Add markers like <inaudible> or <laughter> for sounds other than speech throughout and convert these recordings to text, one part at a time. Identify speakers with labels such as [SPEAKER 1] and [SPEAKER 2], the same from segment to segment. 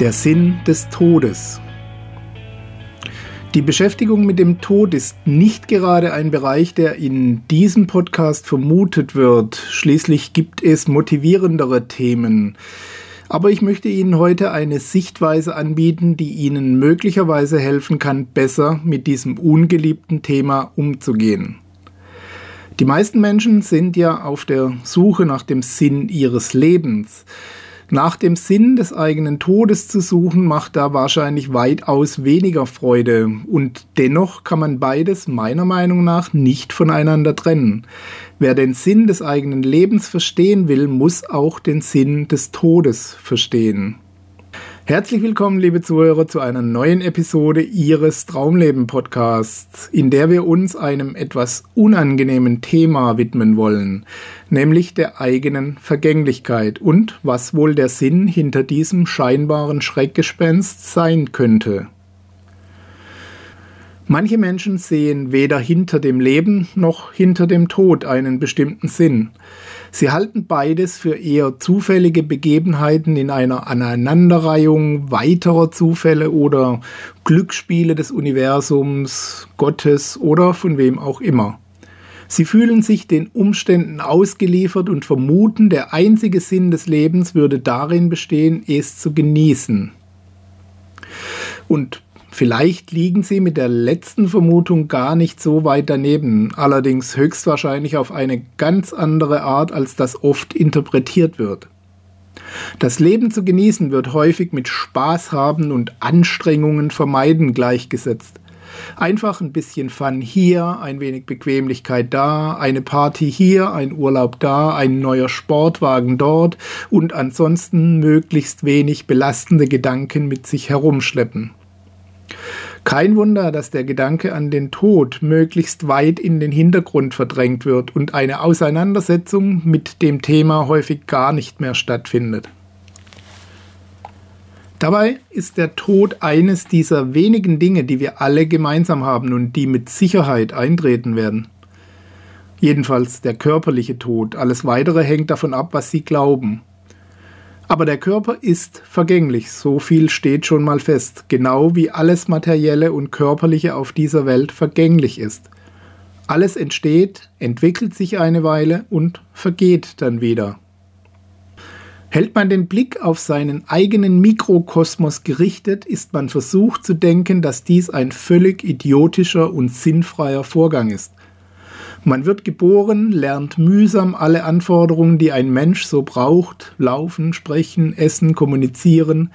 [SPEAKER 1] Der Sinn des Todes. Die Beschäftigung mit dem Tod ist nicht gerade ein Bereich, der in diesem Podcast vermutet wird. Schließlich gibt es motivierendere Themen. Aber ich möchte Ihnen heute eine Sichtweise anbieten, die Ihnen möglicherweise helfen kann, besser mit diesem ungeliebten Thema umzugehen. Die meisten Menschen sind ja auf der Suche nach dem Sinn ihres Lebens. Nach dem Sinn des eigenen Todes zu suchen, macht da wahrscheinlich weitaus weniger Freude. Und dennoch kann man beides meiner Meinung nach nicht voneinander trennen. Wer den Sinn des eigenen Lebens verstehen will, muss auch den Sinn des Todes verstehen. Herzlich willkommen, liebe Zuhörer, zu einer neuen Episode Ihres Traumleben Podcasts, in der wir uns einem etwas unangenehmen Thema widmen wollen, nämlich der eigenen Vergänglichkeit und was wohl der Sinn hinter diesem scheinbaren Schreckgespenst sein könnte. Manche Menschen sehen weder hinter dem Leben noch hinter dem Tod einen bestimmten Sinn. Sie halten beides für eher zufällige Begebenheiten in einer Aneinanderreihung weiterer Zufälle oder Glücksspiele des Universums, Gottes oder von wem auch immer. Sie fühlen sich den Umständen ausgeliefert und vermuten, der einzige Sinn des Lebens würde darin bestehen, es zu genießen. Und Vielleicht liegen sie mit der letzten Vermutung gar nicht so weit daneben, allerdings höchstwahrscheinlich auf eine ganz andere Art, als das oft interpretiert wird. Das Leben zu genießen wird häufig mit Spaß haben und Anstrengungen vermeiden gleichgesetzt. Einfach ein bisschen Fun hier, ein wenig Bequemlichkeit da, eine Party hier, ein Urlaub da, ein neuer Sportwagen dort und ansonsten möglichst wenig belastende Gedanken mit sich herumschleppen. Kein Wunder, dass der Gedanke an den Tod möglichst weit in den Hintergrund verdrängt wird und eine Auseinandersetzung mit dem Thema häufig gar nicht mehr stattfindet. Dabei ist der Tod eines dieser wenigen Dinge, die wir alle gemeinsam haben und die mit Sicherheit eintreten werden. Jedenfalls der körperliche Tod. Alles Weitere hängt davon ab, was Sie glauben. Aber der Körper ist vergänglich, so viel steht schon mal fest, genau wie alles Materielle und Körperliche auf dieser Welt vergänglich ist. Alles entsteht, entwickelt sich eine Weile und vergeht dann wieder. Hält man den Blick auf seinen eigenen Mikrokosmos gerichtet, ist man versucht zu denken, dass dies ein völlig idiotischer und sinnfreier Vorgang ist. Man wird geboren, lernt mühsam alle Anforderungen, die ein Mensch so braucht, laufen, sprechen, essen, kommunizieren,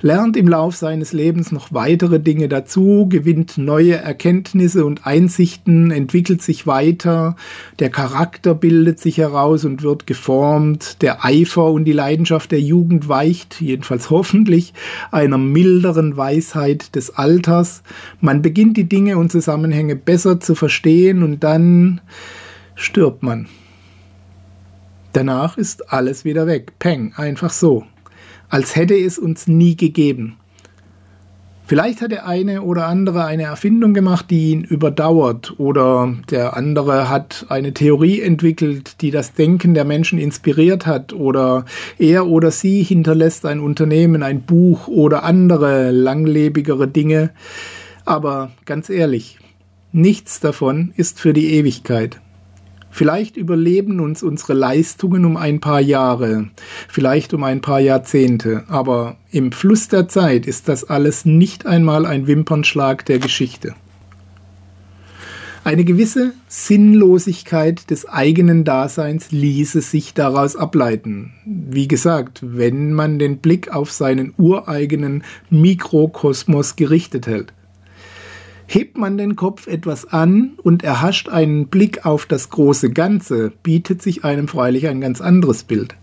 [SPEAKER 1] lernt im Lauf seines Lebens noch weitere Dinge dazu, gewinnt neue Erkenntnisse und Einsichten, entwickelt sich weiter, der Charakter bildet sich heraus und wird geformt, der Eifer und die Leidenschaft der Jugend weicht, jedenfalls <laughs> hoffentlich, einer milderen Weisheit des Alters. Man beginnt die Dinge und Zusammenhänge besser zu verstehen und dann stirbt man. Danach ist alles wieder weg. Peng, einfach so als hätte es uns nie gegeben. Vielleicht hat der eine oder andere eine Erfindung gemacht, die ihn überdauert, oder der andere hat eine Theorie entwickelt, die das Denken der Menschen inspiriert hat, oder er oder sie hinterlässt ein Unternehmen, ein Buch oder andere langlebigere Dinge. Aber ganz ehrlich, nichts davon ist für die Ewigkeit. Vielleicht überleben uns unsere Leistungen um ein paar Jahre, vielleicht um ein paar Jahrzehnte, aber im Fluss der Zeit ist das alles nicht einmal ein Wimpernschlag der Geschichte. Eine gewisse Sinnlosigkeit des eigenen Daseins ließe sich daraus ableiten. Wie gesagt, wenn man den Blick auf seinen ureigenen Mikrokosmos gerichtet hält. Hebt man den Kopf etwas an und erhascht einen Blick auf das große Ganze, bietet sich einem freilich ein ganz anderes Bild.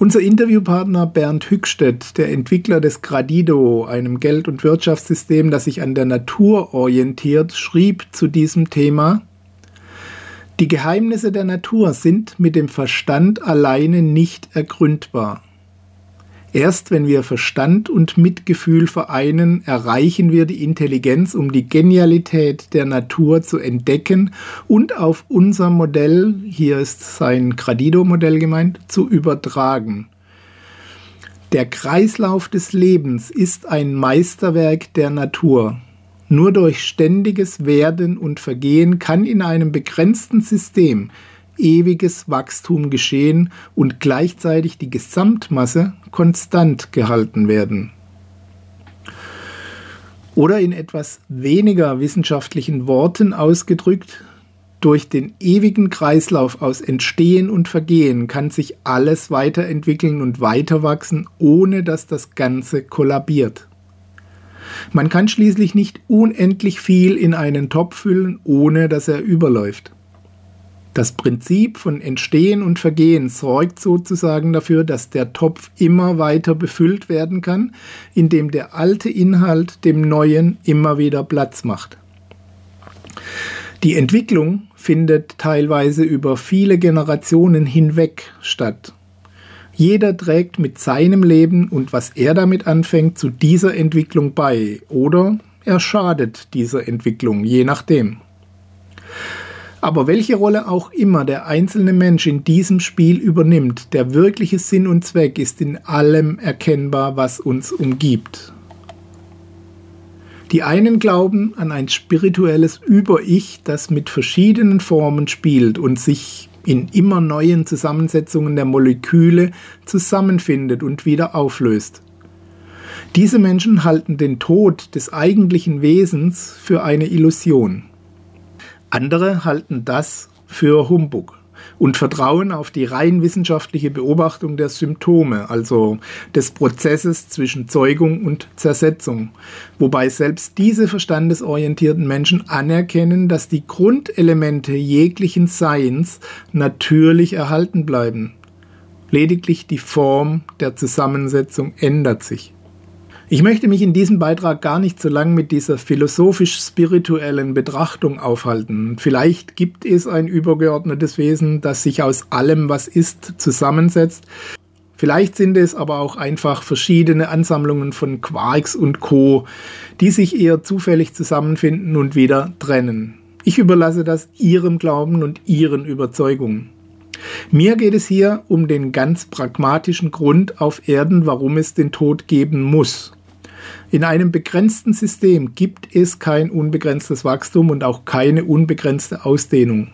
[SPEAKER 1] Unser Interviewpartner Bernd Hückstedt, der Entwickler des Gradido, einem Geld- und Wirtschaftssystem, das sich an der Natur orientiert, schrieb zu diesem Thema, die Geheimnisse der Natur sind mit dem Verstand alleine nicht ergründbar. Erst wenn wir Verstand und Mitgefühl vereinen, erreichen wir die Intelligenz, um die Genialität der Natur zu entdecken und auf unser Modell, hier ist sein Gradido-Modell gemeint, zu übertragen. Der Kreislauf des Lebens ist ein Meisterwerk der Natur. Nur durch ständiges Werden und Vergehen kann in einem begrenzten System ewiges Wachstum geschehen und gleichzeitig die Gesamtmasse konstant gehalten werden. Oder in etwas weniger wissenschaftlichen Worten ausgedrückt, durch den ewigen Kreislauf aus Entstehen und Vergehen kann sich alles weiterentwickeln und weiterwachsen, ohne dass das Ganze kollabiert. Man kann schließlich nicht unendlich viel in einen Topf füllen, ohne dass er überläuft. Das Prinzip von Entstehen und Vergehen sorgt sozusagen dafür, dass der Topf immer weiter befüllt werden kann, indem der alte Inhalt dem neuen immer wieder Platz macht. Die Entwicklung findet teilweise über viele Generationen hinweg statt. Jeder trägt mit seinem Leben und was er damit anfängt zu dieser Entwicklung bei oder er schadet dieser Entwicklung, je nachdem. Aber welche Rolle auch immer der einzelne Mensch in diesem Spiel übernimmt, der wirkliche Sinn und Zweck ist in allem erkennbar, was uns umgibt. Die einen glauben an ein spirituelles Über-Ich, das mit verschiedenen Formen spielt und sich in immer neuen Zusammensetzungen der Moleküle zusammenfindet und wieder auflöst. Diese Menschen halten den Tod des eigentlichen Wesens für eine Illusion. Andere halten das für Humbug und vertrauen auf die rein wissenschaftliche Beobachtung der Symptome, also des Prozesses zwischen Zeugung und Zersetzung, wobei selbst diese verstandesorientierten Menschen anerkennen, dass die Grundelemente jeglichen Seins natürlich erhalten bleiben. Lediglich die Form der Zusammensetzung ändert sich. Ich möchte mich in diesem Beitrag gar nicht so lange mit dieser philosophisch-spirituellen Betrachtung aufhalten. Vielleicht gibt es ein übergeordnetes Wesen, das sich aus allem, was ist, zusammensetzt. Vielleicht sind es aber auch einfach verschiedene Ansammlungen von Quarks und Co, die sich eher zufällig zusammenfinden und wieder trennen. Ich überlasse das Ihrem Glauben und Ihren Überzeugungen. Mir geht es hier um den ganz pragmatischen Grund auf Erden, warum es den Tod geben muss. In einem begrenzten System gibt es kein unbegrenztes Wachstum und auch keine unbegrenzte Ausdehnung.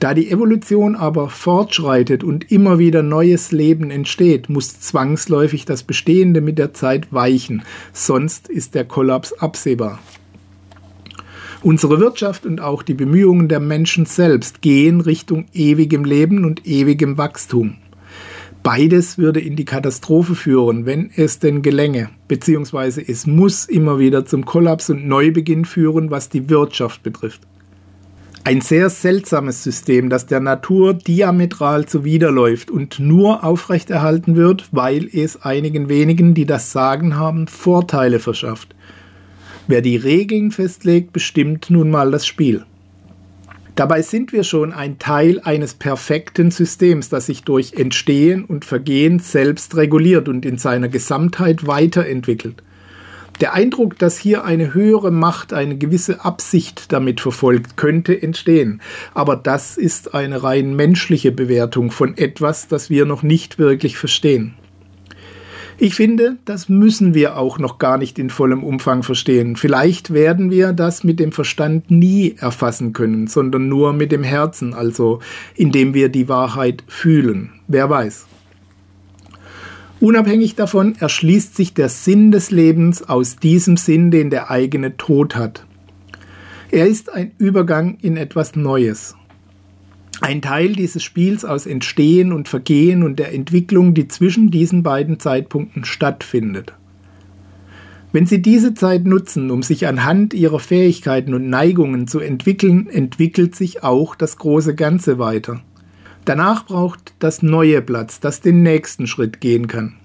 [SPEAKER 1] Da die Evolution aber fortschreitet und immer wieder neues Leben entsteht, muss zwangsläufig das Bestehende mit der Zeit weichen, sonst ist der Kollaps absehbar. Unsere Wirtschaft und auch die Bemühungen der Menschen selbst gehen Richtung ewigem Leben und ewigem Wachstum. Beides würde in die Katastrophe führen, wenn es denn gelänge, beziehungsweise es muss immer wieder zum Kollaps und Neubeginn führen, was die Wirtschaft betrifft. Ein sehr seltsames System, das der Natur diametral zuwiderläuft und nur aufrechterhalten wird, weil es einigen wenigen, die das Sagen haben, Vorteile verschafft. Wer die Regeln festlegt, bestimmt nun mal das Spiel. Dabei sind wir schon ein Teil eines perfekten Systems, das sich durch Entstehen und Vergehen selbst reguliert und in seiner Gesamtheit weiterentwickelt. Der Eindruck, dass hier eine höhere Macht eine gewisse Absicht damit verfolgt, könnte entstehen. Aber das ist eine rein menschliche Bewertung von etwas, das wir noch nicht wirklich verstehen. Ich finde, das müssen wir auch noch gar nicht in vollem Umfang verstehen. Vielleicht werden wir das mit dem Verstand nie erfassen können, sondern nur mit dem Herzen, also indem wir die Wahrheit fühlen. Wer weiß. Unabhängig davon erschließt sich der Sinn des Lebens aus diesem Sinn, den der eigene Tod hat. Er ist ein Übergang in etwas Neues ein Teil dieses Spiels aus Entstehen und Vergehen und der Entwicklung, die zwischen diesen beiden Zeitpunkten stattfindet. Wenn Sie diese Zeit nutzen, um sich anhand Ihrer Fähigkeiten und Neigungen zu entwickeln, entwickelt sich auch das große Ganze weiter. Danach braucht das neue Platz, das den nächsten Schritt gehen kann.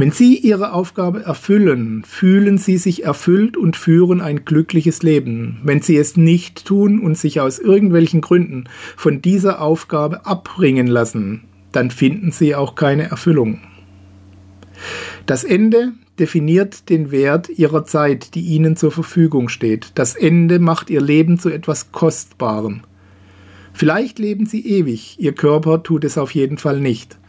[SPEAKER 1] Wenn Sie Ihre Aufgabe erfüllen, fühlen Sie sich erfüllt und führen ein glückliches Leben. Wenn Sie es nicht tun und sich aus irgendwelchen Gründen von dieser Aufgabe abbringen lassen, dann finden Sie auch keine Erfüllung. Das Ende definiert den Wert Ihrer Zeit, die Ihnen zur Verfügung steht. Das Ende macht Ihr Leben zu etwas Kostbarem. Vielleicht leben Sie ewig, Ihr Körper tut es auf jeden Fall nicht.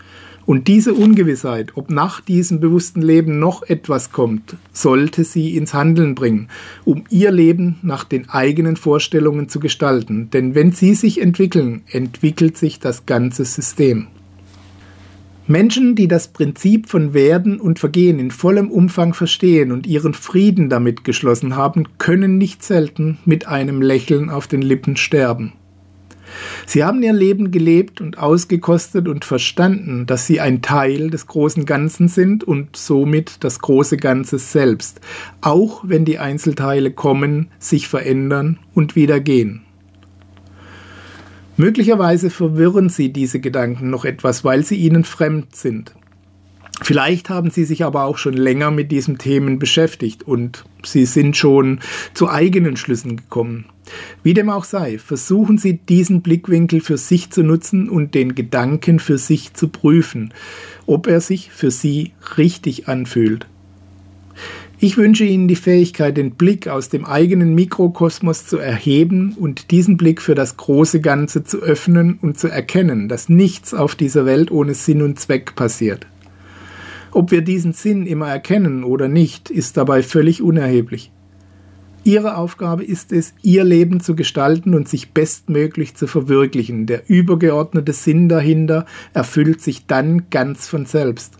[SPEAKER 1] Und diese Ungewissheit, ob nach diesem bewussten Leben noch etwas kommt, sollte sie ins Handeln bringen, um ihr Leben nach den eigenen Vorstellungen zu gestalten. Denn wenn sie sich entwickeln, entwickelt sich das ganze System. Menschen, die das Prinzip von Werden und Vergehen in vollem Umfang verstehen und ihren Frieden damit geschlossen haben, können nicht selten mit einem Lächeln auf den Lippen sterben. Sie haben ihr Leben gelebt und ausgekostet und verstanden, dass sie ein Teil des großen Ganzen sind und somit das große Ganze selbst, auch wenn die Einzelteile kommen, sich verändern und wieder gehen. Möglicherweise verwirren Sie diese Gedanken noch etwas, weil sie Ihnen fremd sind. Vielleicht haben Sie sich aber auch schon länger mit diesen Themen beschäftigt und Sie sind schon zu eigenen Schlüssen gekommen. Wie dem auch sei, versuchen Sie diesen Blickwinkel für sich zu nutzen und den Gedanken für sich zu prüfen, ob er sich für Sie richtig anfühlt. Ich wünsche Ihnen die Fähigkeit, den Blick aus dem eigenen Mikrokosmos zu erheben und diesen Blick für das große Ganze zu öffnen und zu erkennen, dass nichts auf dieser Welt ohne Sinn und Zweck passiert. Ob wir diesen Sinn immer erkennen oder nicht, ist dabei völlig unerheblich. Ihre Aufgabe ist es, Ihr Leben zu gestalten und sich bestmöglich zu verwirklichen. Der übergeordnete Sinn dahinter erfüllt sich dann ganz von selbst.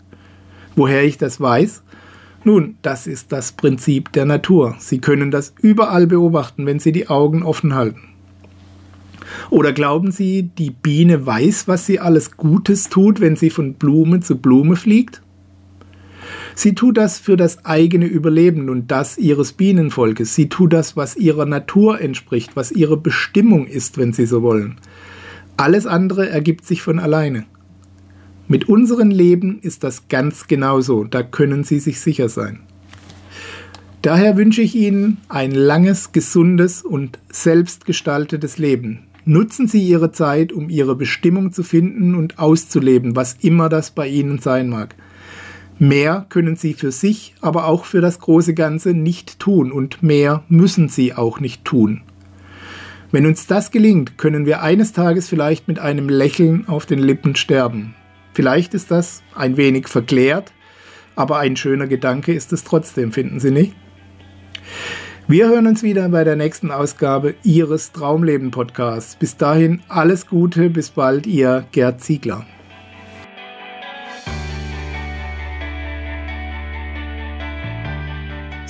[SPEAKER 1] Woher ich das weiß? Nun, das ist das Prinzip der Natur. Sie können das überall beobachten, wenn Sie die Augen offen halten. Oder glauben Sie, die Biene weiß, was sie alles Gutes tut, wenn sie von Blume zu Blume fliegt? Sie tut das für das eigene Überleben und das ihres Bienenvolkes. Sie tut das, was ihrer Natur entspricht, was ihre Bestimmung ist, wenn Sie so wollen. Alles andere ergibt sich von alleine. Mit unserem Leben ist das ganz genauso, da können Sie sich sicher sein. Daher wünsche ich Ihnen ein langes, gesundes und selbstgestaltetes Leben. Nutzen Sie Ihre Zeit, um Ihre Bestimmung zu finden und auszuleben, was immer das bei Ihnen sein mag. Mehr können sie für sich, aber auch für das große Ganze nicht tun und mehr müssen sie auch nicht tun. Wenn uns das gelingt, können wir eines Tages vielleicht mit einem Lächeln auf den Lippen sterben. Vielleicht ist das ein wenig verklärt, aber ein schöner Gedanke ist es trotzdem, finden Sie nicht? Wir hören uns wieder bei der nächsten Ausgabe Ihres Traumleben Podcasts. Bis dahin alles Gute, bis bald, Ihr Gerd Ziegler.